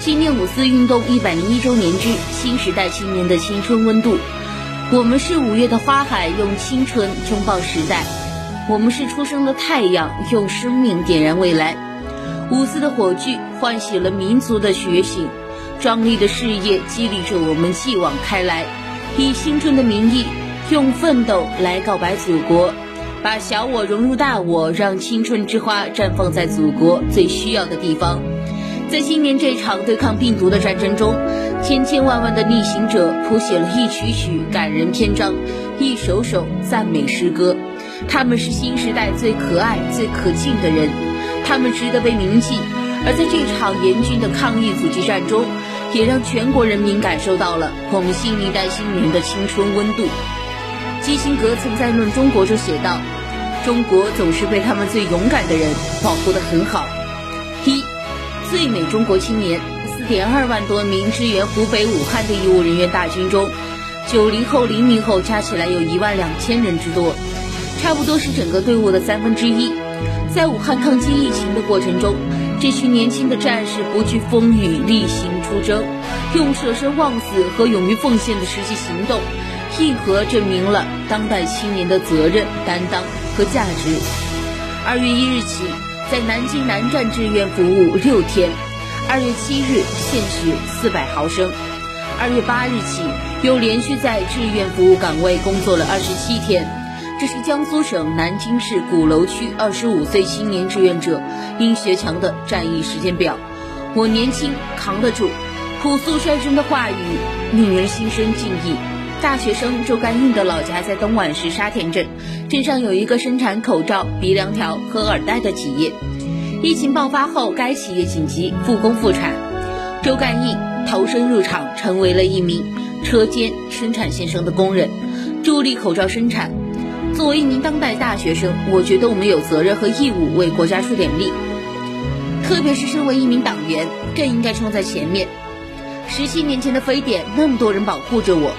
纪念五四运动一百零一周年之新时代青年的青春温度》。我们是五月的花海，用青春拥抱时代；我们是初升的太阳，用生命点燃未来。五四的火炬唤醒了民族的觉醒，壮丽的事业激励着我们继往开来，以青春的名义，用奋斗来告白祖国。把小我融入大我，让青春之花绽放在祖国最需要的地方。在今年这场对抗病毒的战争中，千千万万的逆行者谱写了一曲曲感人篇章，一首首赞美诗歌。他们是新时代最可爱、最可敬的人，他们值得被铭记。而在这场严峻的抗疫阻击战中，也让全国人民感受到了我们新一代新年的青春温度。基辛格曾在《论中国》中写道：“中国总是被他们最勇敢的人保护得很好。”最美中国青年，四点二万多名支援湖北武汉的医务人员大军中，九零后、零零后加起来有一万两千人之多，差不多是整个队伍的三分之一。在武汉抗击疫情的过程中，这群年轻的战士不惧风雨，例行出征，用舍身忘死和勇于奉献的实际行动。一核证明了当代青年的责任担当和价值。二月一日起，在南京南站志愿服务六天；二月七日限时四百毫升；二月八日起，又连续在志愿服务岗位工作了二十七天。这是江苏省南京市鼓楼区二十五岁青年志愿者殷学强的战役时间表。我年轻，扛得住。朴素率真的话语，令人心生敬意。大学生周干印的老家在东莞市沙田镇，镇上有一个生产口罩、鼻梁条和耳带的企业。疫情爆发后，该企业紧急复工复产，周干印投身入场，成为了一名车间生产线上的工人，助力口罩生产。作为一名当代大学生，我觉得我们有责任和义务为国家出点力，特别是身为一名党员，更应该冲在前面。十七年前的非典，那么多人保护着我。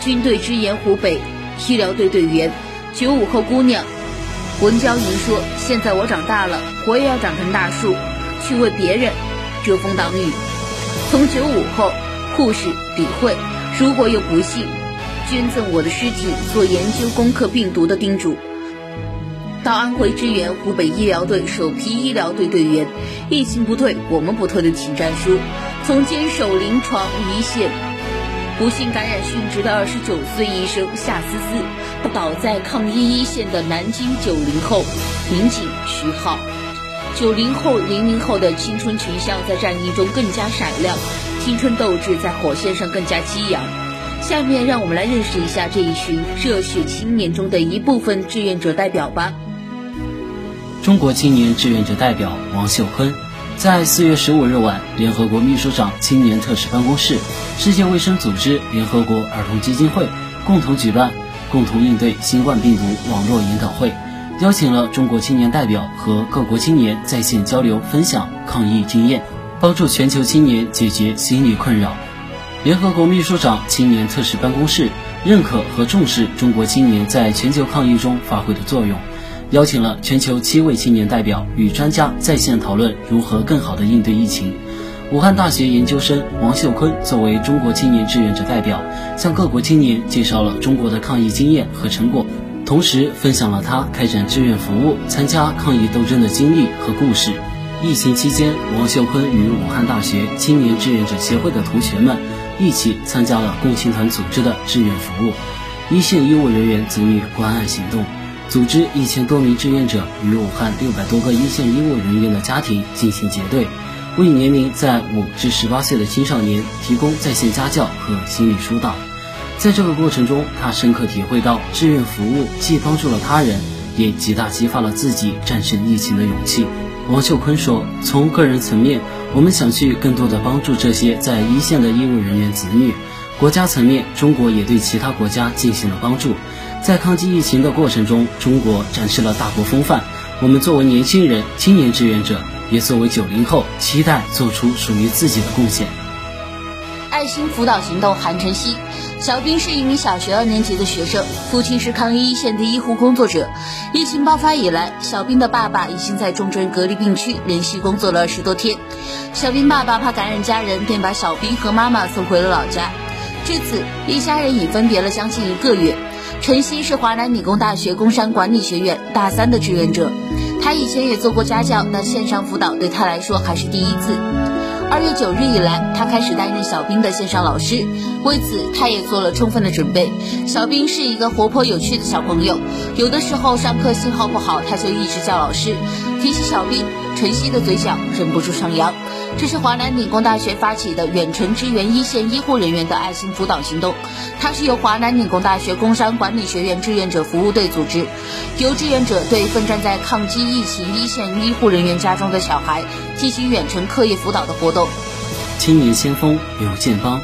军队支援湖北，医疗队队员，九五后姑娘文娇莹说：“现在我长大了，我也要长成大树，去为别人遮风挡雨。”从九五后护士李慧，如果有不幸，捐赠我的尸体做研究攻克病毒的叮嘱，到安徽支援湖北医疗队首批医疗队队员，疫情不退，我们不退的请战书，从坚守临床一线。不幸感染殉职的二十九岁医生夏思思，倒在抗疫一线的南京九零后民警徐浩，九零后、零零后的青春群像在战役中更加闪亮，青春斗志在火线上更加激扬。下面让我们来认识一下这一群热血青年中的一部分志愿者代表吧。中国青年志愿者代表王秀坤。在四月十五日晚，联合国秘书长青年特使办公室、世界卫生组织、联合国儿童基金会共同举办“共同应对新冠病毒”网络研讨会，邀请了中国青年代表和各国青年在线交流分享抗疫经验，帮助全球青年解决心理困扰。联合国秘书长青年特使办公室认可和重视中国青年在全球抗疫中发挥的作用。邀请了全球七位青年代表与专家在线讨论如何更好地应对疫情。武汉大学研究生王秀坤作为中国青年志愿者代表，向各国青年介绍了中国的抗疫经验和成果，同时分享了他开展志愿服务、参加抗疫斗争的经历和故事。疫情期间，王秀坤与武汉大学青年志愿者协会的同学们一起参加了共青团组织的志愿服务，一线医务人员子女关爱行动。组织一千多名志愿者与武汉六百多个一线医务人员的家庭进行结对，为年龄在五至十八岁的青少年提供在线家教和心理疏导。在这个过程中，他深刻体会到志愿服务既帮助了他人，也极大激发了自己战胜疫情的勇气。王秀坤说：“从个人层面，我们想去更多的帮助这些在一线的医务人员子女；国家层面，中国也对其他国家进行了帮助。在抗击疫情的过程中，中国展示了大国风范。我们作为年轻人、青年志愿者，也作为九零后，期待做出属于自己的贡献。”爱心辅导行动韩晨曦，小兵是一名小学二年级的学生，父亲是抗疫一线的医护工作者。疫情爆发以来，小兵的爸爸已经在重症隔离病区连续工作了十多天。小兵爸爸怕感染家人，便把小兵和妈妈送回了老家。至此，一家人已分别了将近一个月。陈曦是华南理工大学工商管理学院大三的志愿者，他以前也做过家教，但线上辅导对他来说还是第一次。二月九日以来，他开始担任小兵的线上老师，为此他也做了充分的准备。小兵是一个活泼有趣的小朋友，有的时候上课信号不好，他就一直叫老师。提起小兵，晨曦的嘴角忍不住上扬。这是华南理工大学发起的远程支援一线医护人员的爱心辅导行动，它是由华南理工大学工商管理学院志愿者服务队组织，由志愿者对奋战在抗击疫情一线医护人员家中的小孩进行远程课业辅导的活动。青年先锋刘建邦，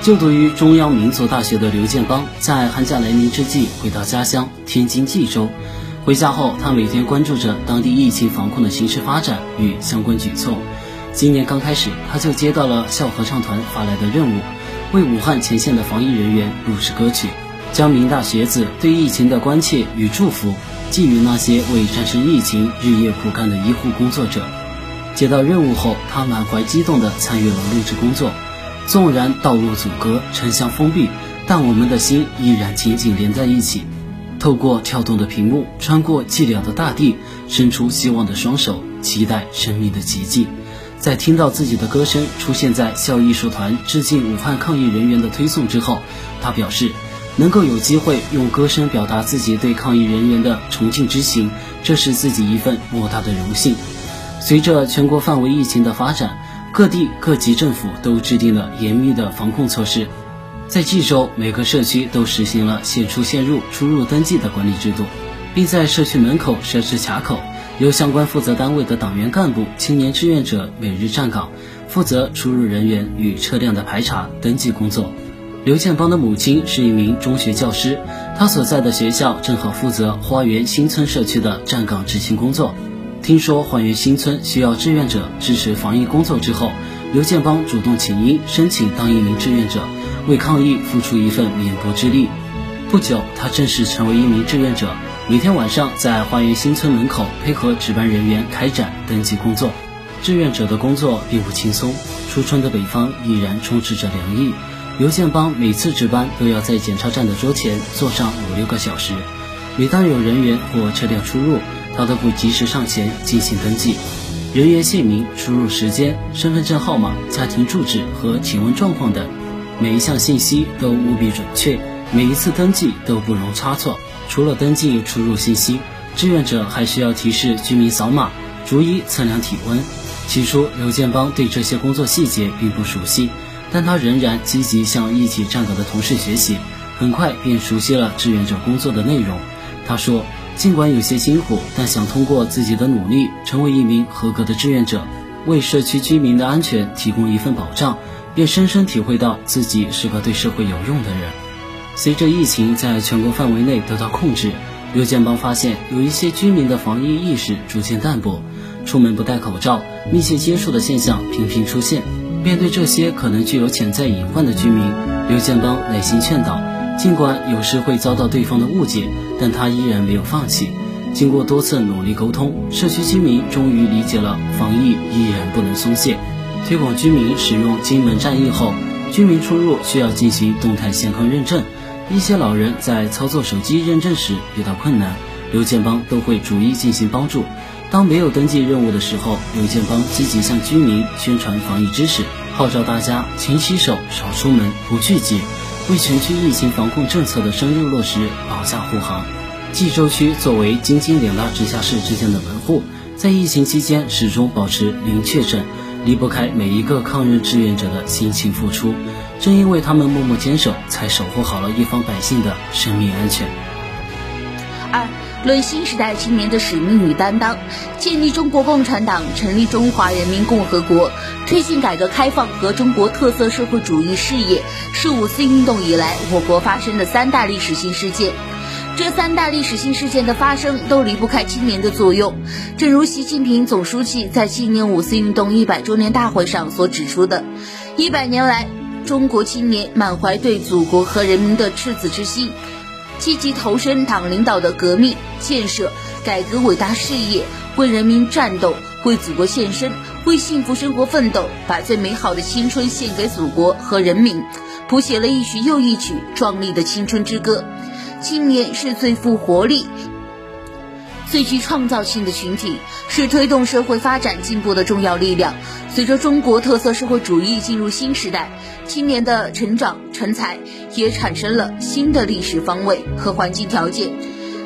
就读于中央民族大学的刘建邦，在寒假来临之际回到家乡天津蓟州。回家后，他每天关注着当地疫情防控的形势发展与相关举措。今年刚开始，他就接到了校合唱团发来的任务，为武汉前线的防疫人员录制歌曲，将民大学子对疫情的关切与祝福寄予那些为战胜疫情日夜苦干的医护工作者。接到任务后，他满怀激动地参与了录制工作。纵然道路阻隔、城乡封闭，但我们的心依然紧紧连在一起。透过跳动的屏幕，穿过寂寥的大地，伸出希望的双手，期待生命的奇迹。在听到自己的歌声出现在校艺术团致敬武汉抗疫人员的推送之后，他表示，能够有机会用歌声表达自己对抗疫人员的崇敬之情，这是自己一份莫大的荣幸。随着全国范围疫情的发展，各地各级政府都制定了严密的防控措施。在冀州，每个社区都实行了现出现入、出入登记的管理制度，并在社区门口设置卡口，由相关负责单位的党员干部、青年志愿者每日站岗，负责出入人员与车辆的排查、登记工作。刘建邦的母亲是一名中学教师，他所在的学校正好负责花园新村社区的站岗执勤工作。听说花园新村需要志愿者支持防疫工作之后，刘建邦主动请缨申请当一名志愿者，为抗疫付出一份绵薄之力。不久，他正式成为一名志愿者，每天晚上在花园新村门口配合值班人员开展登记工作。志愿者的工作并不轻松，初春的北方依然充斥着凉意。刘建邦每次值班都要在检查站的桌前坐上五六个小时，每当有人员或车辆出入。他都不及时上前进行登记，人员姓名、出入时间、身份证号码、家庭住址和体温状况等，每一项信息都务必准确，每一次登记都不容差错。除了登记出入信息，志愿者还需要提示居民扫码，逐一测量体温。起初，刘建邦对这些工作细节并不熟悉，但他仍然积极向一起站岗的同事学习，很快便熟悉了志愿者工作的内容。他说。尽管有些辛苦，但想通过自己的努力成为一名合格的志愿者，为社区居民的安全提供一份保障，便深深体会到自己是个对社会有用的人。随着疫情在全国范围内得到控制，刘建邦发现有一些居民的防疫意识逐渐淡薄，出门不戴口罩、密切接触的现象频频出现。面对这些可能具有潜在隐患的居民，刘建邦耐心劝导。尽管有时会遭到对方的误解，但他依然没有放弃。经过多次努力沟通，社区居民终于理解了防疫依然不能松懈。推广居民使用金门战役后，居民出入需要进行动态健康认证。一些老人在操作手机认证时遇到困难，刘建邦都会逐一进行帮助。当没有登记任务的时候，刘建邦积极向居民宣传防疫知识，号召大家勤洗手、少出门、不聚集。为全区疫情防控政策的深入落实保驾护航。冀州区作为京津两大直辖市之间的门户，在疫情期间始终保持零确诊，离不开每一个抗日志愿者的辛勤付出。正因为他们默默坚守，才守护好了一方百姓的生命安全。二，论新时代青年的使命与担当，建立中国共产党，成立中华人民共和国，推进改革开放和中国特色社会主义事业，是五四运动以来我国发生的三大历史性事件。这三大历史性事件的发生都离不开青年的作用。正如习近平总书记在纪念五四运动一百周年大会上所指出的，一百年来，中国青年满怀对祖国和人民的赤子之心。积极投身党领导的革命、建设、改革伟大事业，为人民战斗，为祖国献身，为幸福生活奋斗，把最美好的青春献给祖国和人民，谱写了一曲又一曲壮丽的青春之歌。青年是最富活力。最具创造性的群体，是推动社会发展进步的重要力量。随着中国特色社会主义进入新时代，青年的成长成才也产生了新的历史方位和环境条件。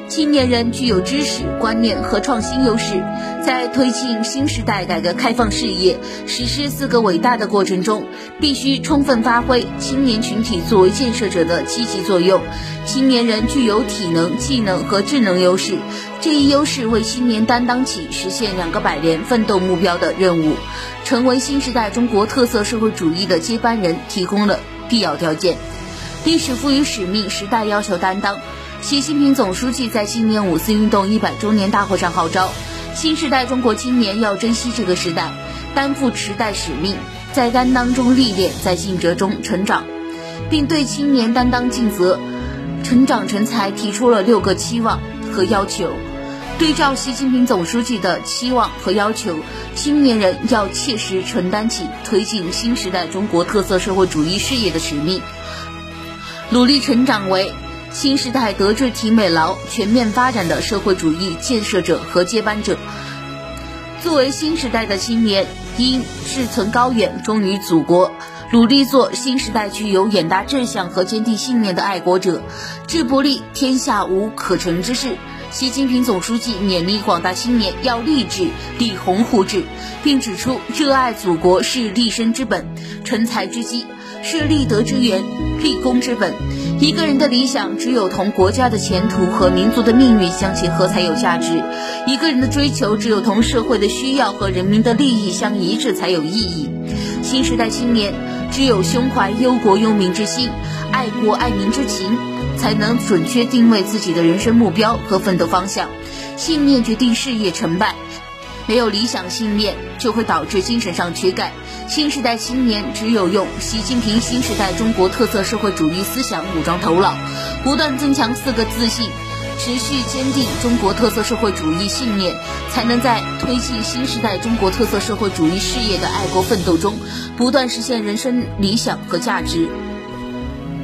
青年人具有知识、观念和创新优势，在推进新时代改革开放事业、实施四个伟大的过程中，必须充分发挥青年群体作为建设者的积极作用。青年人具有体能、技能和智能优势，这一优势为青年担当起实现两个百年奋斗目标的任务，成为新时代中国特色社会主义的接班人提供了必要条件。历史赋予使命，时代要求担当。习近平总书记在纪念五四运动一百周年大会上号召，新时代中国青年要珍惜这个时代，担负时代使命，在担当中历练，在尽责中成长，并对青年担当尽责、成长成才提出了六个期望和要求。对照习近平总书记的期望和要求，青年人要切实承担起推进新时代中国特色社会主义事业的使命，努力成长为。新时代德智体美劳全面发展的社会主义建设者和接班者，作为新时代的青年，应志存高远，忠于祖国，努力做新时代具有远大志向和坚定信念的爱国者，志不立，天下无可成之事。习近平总书记勉励广大青年要立志、立鸿鹄志，并指出，热爱祖国是立身之本，成才之基，是立德之源，立功之本。一个人的理想只有同国家的前途和民族的命运相结合才有价值；一个人的追求只有同社会的需要和人民的利益相一致才有意义。新时代青年只有胸怀忧国忧民之心、爱国爱民之情，才能准确定位自己的人生目标和奋斗方向。信念决定事业成败。没有理想信念，就会导致精神上缺钙。新时代青年只有用习近平新时代中国特色社会主义思想武装头脑，不断增强四个自信，持续坚定中国特色社会主义信念，才能在推进新时代中国特色社会主义事业的爱国奋斗中，不断实现人生理想和价值。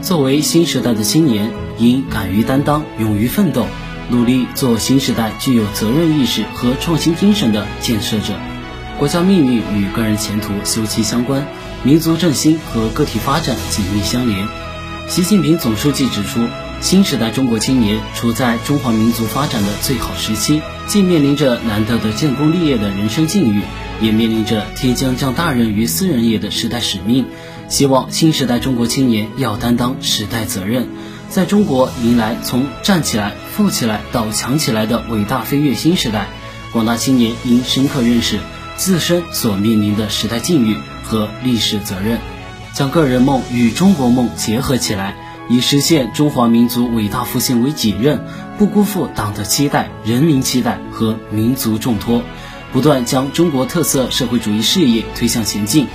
作为新时代的青年，应敢于担当，勇于奋斗。努力做新时代具有责任意识和创新精神的建设者。国家命运与个人前途休戚相关，民族振兴和个体发展紧密相连。习近平总书记指出，新时代中国青年处在中华民族发展的最好时期，既面临着难得的建功立业的人生境遇，也面临着天将降大任于斯人也的时代使命。希望新时代中国青年要担当时代责任。在中国迎来从站起来、富起来到强起来的伟大飞跃新时代，广大青年应深刻认识自身所面临的时代境遇和历史责任，将个人梦与中国梦结合起来，以实现中华民族伟大复兴为己任，不辜负党的期待、人民期待和民族重托，不断将中国特色社会主义事业推向前进。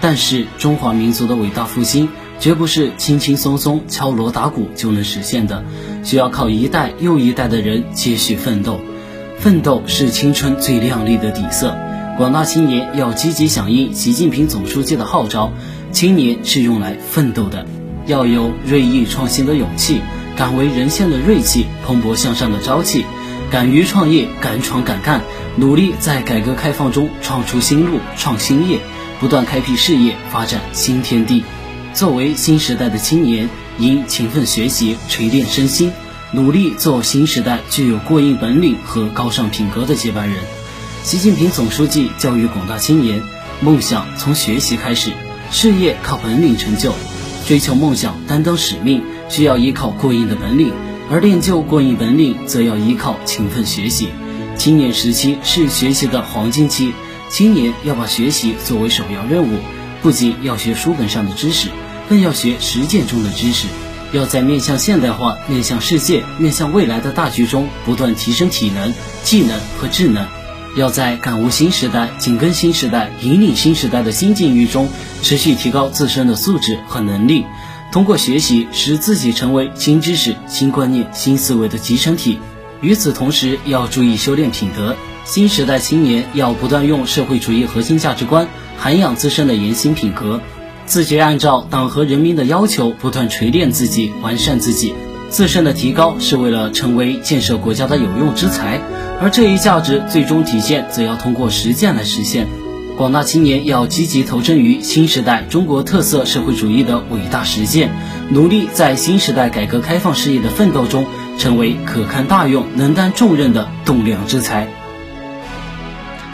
但是，中华民族的伟大复兴。绝不是轻轻松松敲锣打鼓就能实现的，需要靠一代又一代的人继续奋斗。奋斗是青春最亮丽的底色。广大青年要积极响应习近平总书记的号召，青年是用来奋斗的，要有锐意创新的勇气，敢为人先的锐气，蓬勃向上的朝气，敢于创业，敢闯敢干，努力在改革开放中创出新路、创新业，不断开辟事业，发展新天地。作为新时代的青年，应勤奋学习，锤炼身心，努力做新时代具有过硬本领和高尚品格的接班人。习近平总书记教育广大青年：梦想从学习开始，事业靠本领成就。追求梦想，担当使命，需要依靠过硬的本领，而练就过硬本领，则要依靠勤奋学习。青年时期是学习的黄金期，青年要把学习作为首要任务，不仅要学书本上的知识，更要学实践中的知识。要在面向现代化、面向世界、面向未来的大局中，不断提升体能、技能和智能。要在感悟新时代、紧跟新时代、引领新时代的新境遇中，持续提高自身的素质和能力。通过学习，使自己成为新知识、新观念、新思维的集成体。与此同时，要注意修炼品德。新时代青年要不断用社会主义核心价值观涵养自身的言行品格。自觉按照党和人民的要求，不断锤炼自己、完善自己，自身的提高是为了成为建设国家的有用之才，而这一价值最终体现，则要通过实践来实现。广大青年要积极投身于新时代中国特色社会主义的伟大实践，努力在新时代改革开放事业的奋斗中，成为可堪大用、能担重任的栋梁之才。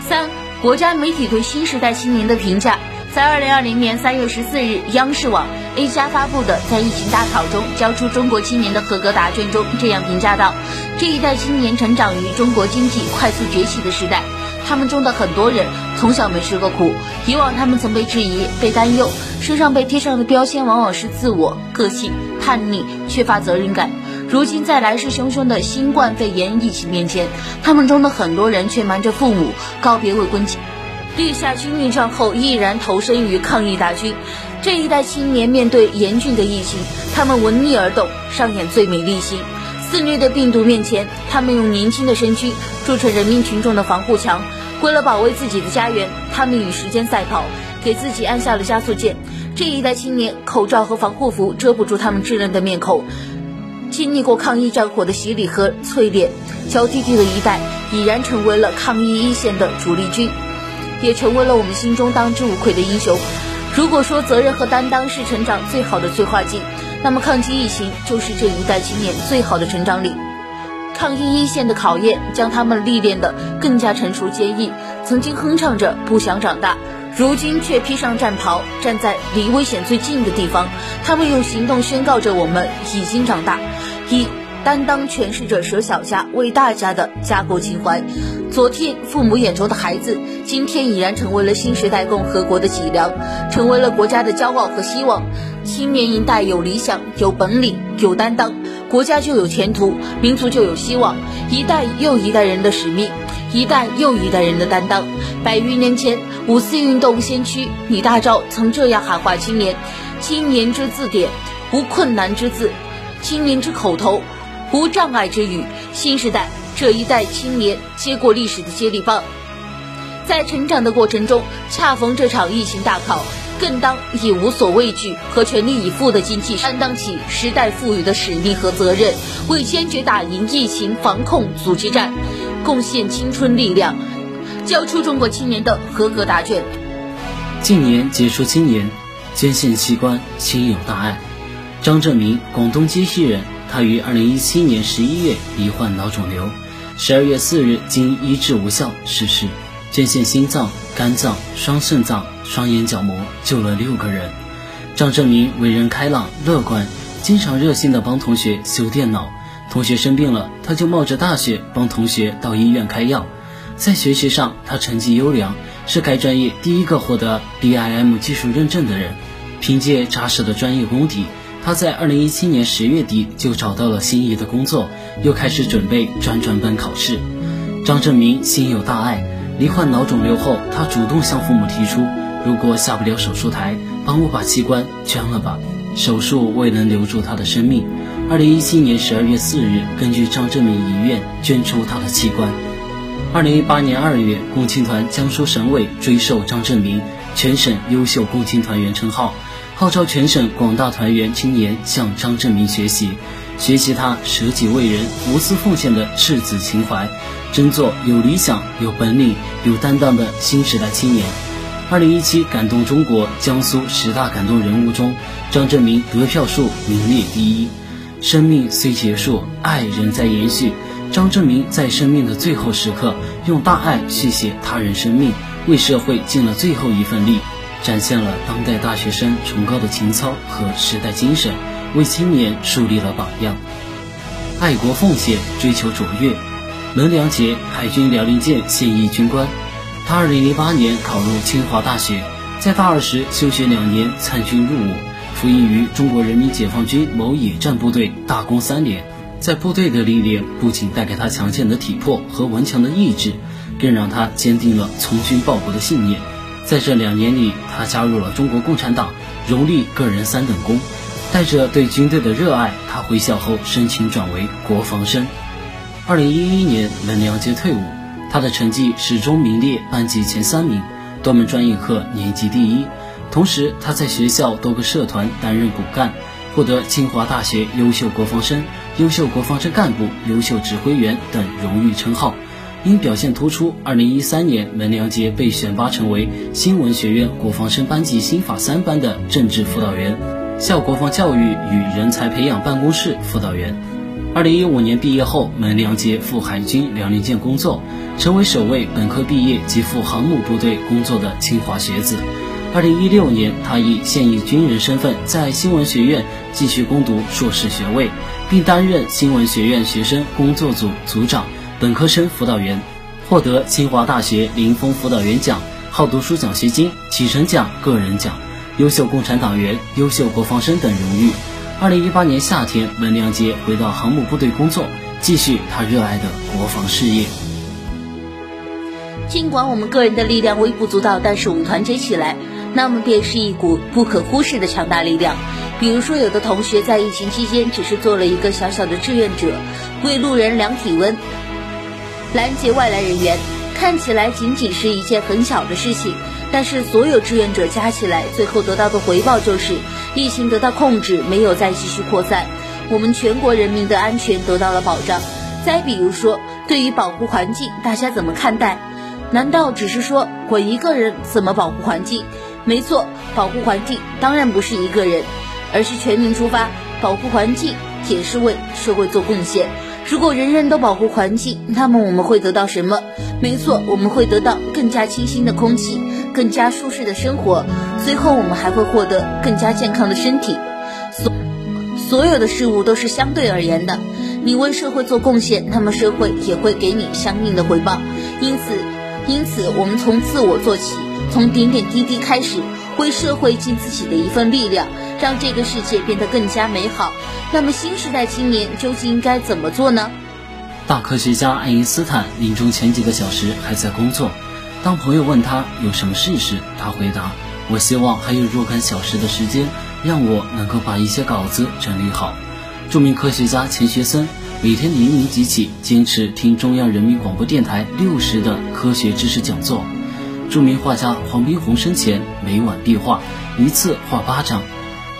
三、国家媒体对新时代青年的评价。在二零二零年三月十四日，央视网 A 加发布的在疫情大考中交出中国青年的合格答卷中，这样评价道：这一代青年成长于中国经济快速崛起的时代，他们中的很多人从小没吃过苦，以往他们曾被质疑、被担忧，身上被贴上的标签往往是自我、个性、叛逆、缺乏责任感。如今在来势汹汹的新冠肺炎疫情面前，他们中的很多人却瞒着父母告别未婚妻。立下军令状后，毅然投身于抗疫大军。这一代青年面对严峻的疫情，他们闻逆而动，上演最美丽心。肆虐的病毒面前，他们用年轻的身躯筑成人民群众的防护墙。为了保卫自己的家园，他们与时间赛跑，给自己按下了加速键。这一代青年，口罩和防护服遮不住他们稚嫩的面孔。经历过抗疫战火的洗礼和淬炼，娇滴滴的一代已然成为了抗疫一线的主力军。也成为了我们心中当之无愧的英雄。如果说责任和担当是成长最好的催化剂，那么抗击疫情就是这一代青年最好的成长礼。抗疫一线的考验将他们历练得更加成熟坚毅。曾经哼唱着不想长大，如今却披上战袍，站在离危险最近的地方。他们用行动宣告着我们已经长大。一。担当诠释着舍小家为大家的家国情怀。昨天父母眼中的孩子，今天已然成为了新时代共和国的脊梁，成为了国家的骄傲和希望。青年一代有理想、有本领、有担当，国家就有前途，民族就有希望。一代又一代人的使命，一代又一代人的担当。百余年前，五四运动先驱李大钊曾这样喊话青年：“青年之字典，无困难之字；青年之口头。”无障碍之语，新时代这一代青年接过历史的接力棒，在成长的过程中，恰逢这场疫情大考，更当以无所畏惧和全力以赴的精气神担当起时代赋予的使命和责任，为坚决打赢疫情防控阻击战贡献青春力量，交出中国青年的合格答卷。近年杰出青年捐献器官，心有大爱。张正明，广东鸡西人。他于二零一七年十一月罹患脑肿瘤，十二月四日经医治无效逝世。捐献心脏、肝脏、双肾脏、双眼角膜，救了六个人。张正明为人开朗乐观，经常热心的帮同学修电脑。同学生病了，他就冒着大雪帮同学到医院开药。在学习上，他成绩优良，是该专业第一个获得 BIM 技术认证的人。凭借扎实的专业功底。他在二零一七年十月底就找到了心仪的工作，又开始准备专专本考试。张正明心有大爱，罹患脑肿瘤后，他主动向父母提出：“如果下不了手术台，帮我把器官捐了吧。”手术未能留住他的生命。二零一七年十二月四日，根据张正明遗愿，捐出他的器官。二零一八年二月，共青团江苏省委追授张正明全省优秀共青团员称号。号召全省广大团员青年向张正明学习，学习他舍己为人、无私奉献的赤子情怀，争做有理想、有本领、有担当的新时代青年。二零一七感动中国江苏十大感动人物中，张正明得票数名列第一。生命虽结束，爱仍在延续。张正明在生命的最后时刻，用大爱续写他人生命，为社会尽了最后一份力。展现了当代大学生崇高的情操和时代精神，为青年树立了榜样。爱国奉献，追求卓越。门良杰，海军辽宁舰现役军官。他2008年考入清华大学，在大二时休学两年，参军入伍，服役于中国人民解放军某野战部队，大功三连。在部队的历练不仅带给他强健的体魄和顽强的意志，更让他坚定了从军报国的信念。在这两年里，他加入了中国共产党，荣立个人三等功。带着对军队的热爱，他回校后申请转为国防生。二零一一年，门良杰退伍，他的成绩始终名列班级前三名，多门专业课年级第一。同时，他在学校多个社团担任骨干，获得清华大学优秀国防生、优秀国防生干部、优秀指挥员等荣誉称号。因表现突出，二零一三年，门良杰被选拔成为新闻学院国防生班级新法三班的政治辅导员、校国防教育与人才培养办公室辅导员。二零一五年毕业后，门良杰赴海军辽宁舰工作，成为首位本科毕业即赴航母部队工作的清华学子。二零一六年，他以现役军人身份在新闻学院继续攻读硕士学位，并担任新闻学院学生工作组组长、本科生辅导员，获得清华大学林峰辅导员奖、好读书奖学金、启程奖个人奖、优秀共产党员、优秀国防生等荣誉。二零一八年夏天，文良杰回到航母部队工作，继续他热爱的国防事业。尽管我们个人的力量微不足道，但是我们团结起来，那么便是一股不可忽视的强大力量。比如说，有的同学在疫情期间只是做了一个小小的志愿者，为路人量体温、拦截外来人员，看起来仅仅是一件很小的事情。但是所有志愿者加起来，最后得到的回报就是疫情得到控制，没有再继续扩散，我们全国人民的安全得到了保障。再比如说，对于保护环境，大家怎么看待？难道只是说我一个人怎么保护环境？没错，保护环境当然不是一个人，而是全民出发，保护环境也是为社会做贡献。如果人人都保护环境，那么我们会得到什么？没错，我们会得到更加清新的空气。更加舒适的生活，最后我们还会获得更加健康的身体。所所有的事物都是相对而言的，你为社会做贡献，那么社会也会给你相应的回报。因此，因此我们从自我做起，从点点滴滴开始，为社会尽自己的一份力量，让这个世界变得更加美好。那么新时代青年究竟应该怎么做呢？大科学家爱因斯坦临终前几个小时还在工作。当朋友问他有什么事时，他回答：“我希望还有若干小时的时间，让我能够把一些稿子整理好。”著名科学家钱学森每天黎明即起，坚持听中央人民广播电台六十的科学知识讲座。著名画家黄宾虹生前每晚必画，一次画八张。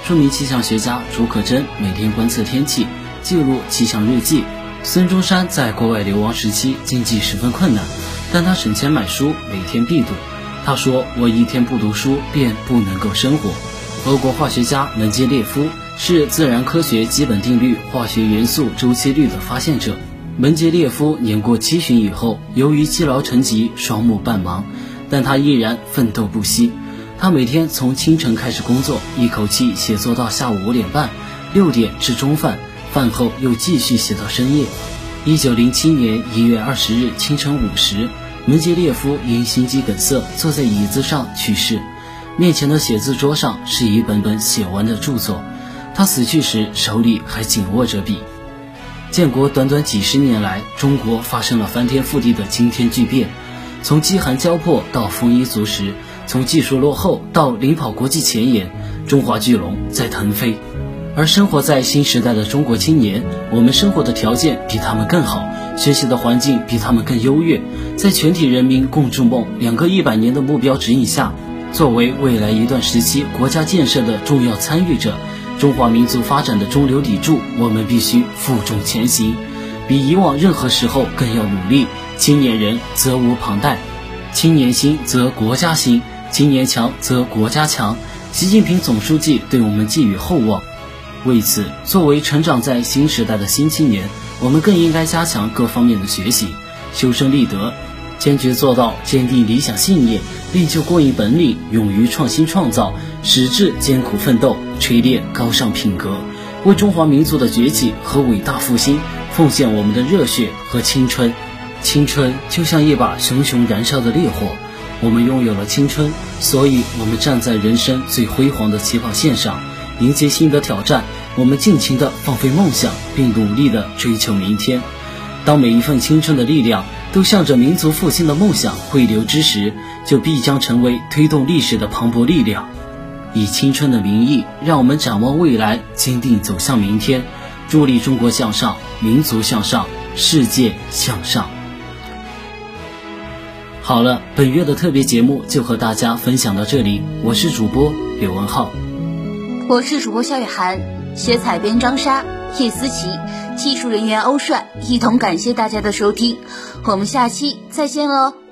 著名气象学家竺可桢每天观测天气，记录气象日记。孙中山在国外流亡时期，经济十分困难。但他省钱买书，每天必读。他说：“我一天不读书，便不能够生活。”俄国化学家门捷列夫是自然科学基本定律化学元素周期律的发现者。门捷列夫年过七旬以后，由于积劳成疾，双目半盲，但他依然奋斗不息。他每天从清晨开始工作，一口气写作到下午五点半，六点吃中饭，饭后又继续写到深夜。一九零七年一月二十日清晨五时，门捷列夫因心肌梗塞坐在椅子上去世。面前的写字桌上是一本本写完的著作。他死去时手里还紧握着笔。建国短短几十年来，中国发生了翻天覆地的惊天巨变，从饥寒交迫到丰衣足食，从技术落后到领跑国际前沿，中华巨龙在腾飞。而生活在新时代的中国青年，我们生活的条件比他们更好，学习的环境比他们更优越。在全体人民共筑梦两个一百年的目标指引下，作为未来一段时期国家建设的重要参与者，中华民族发展的中流砥柱，我们必须负重前行，比以往任何时候更要努力。青年人责无旁贷，青年兴则国家兴，青年强则国家强。习近平总书记对我们寄予厚望。为此，作为成长在新时代的新青年，我们更应该加强各方面的学习，修身立德，坚决做到坚定理想信念，练就过硬本领，勇于创新创造，矢志艰苦奋斗，锤炼高尚品格，为中华民族的崛起和伟大复兴奉献我们的热血和青春。青春就像一把熊熊燃烧的烈火，我们拥有了青春，所以我们站在人生最辉煌的起跑线上，迎接新的挑战。我们尽情的放飞梦想，并努力的追求明天。当每一份青春的力量都向着民族复兴的梦想汇流之时，就必将成为推动历史的磅礴力量。以青春的名义，让我们展望未来，坚定走向明天，助力中国向上，民族向上，世界向上。好了，本月的特别节目就和大家分享到这里。我是主播刘文浩，我是主播肖雨涵，学采编张莎、叶思琪，技术人员欧帅，一同感谢大家的收听，我们下期再见喽。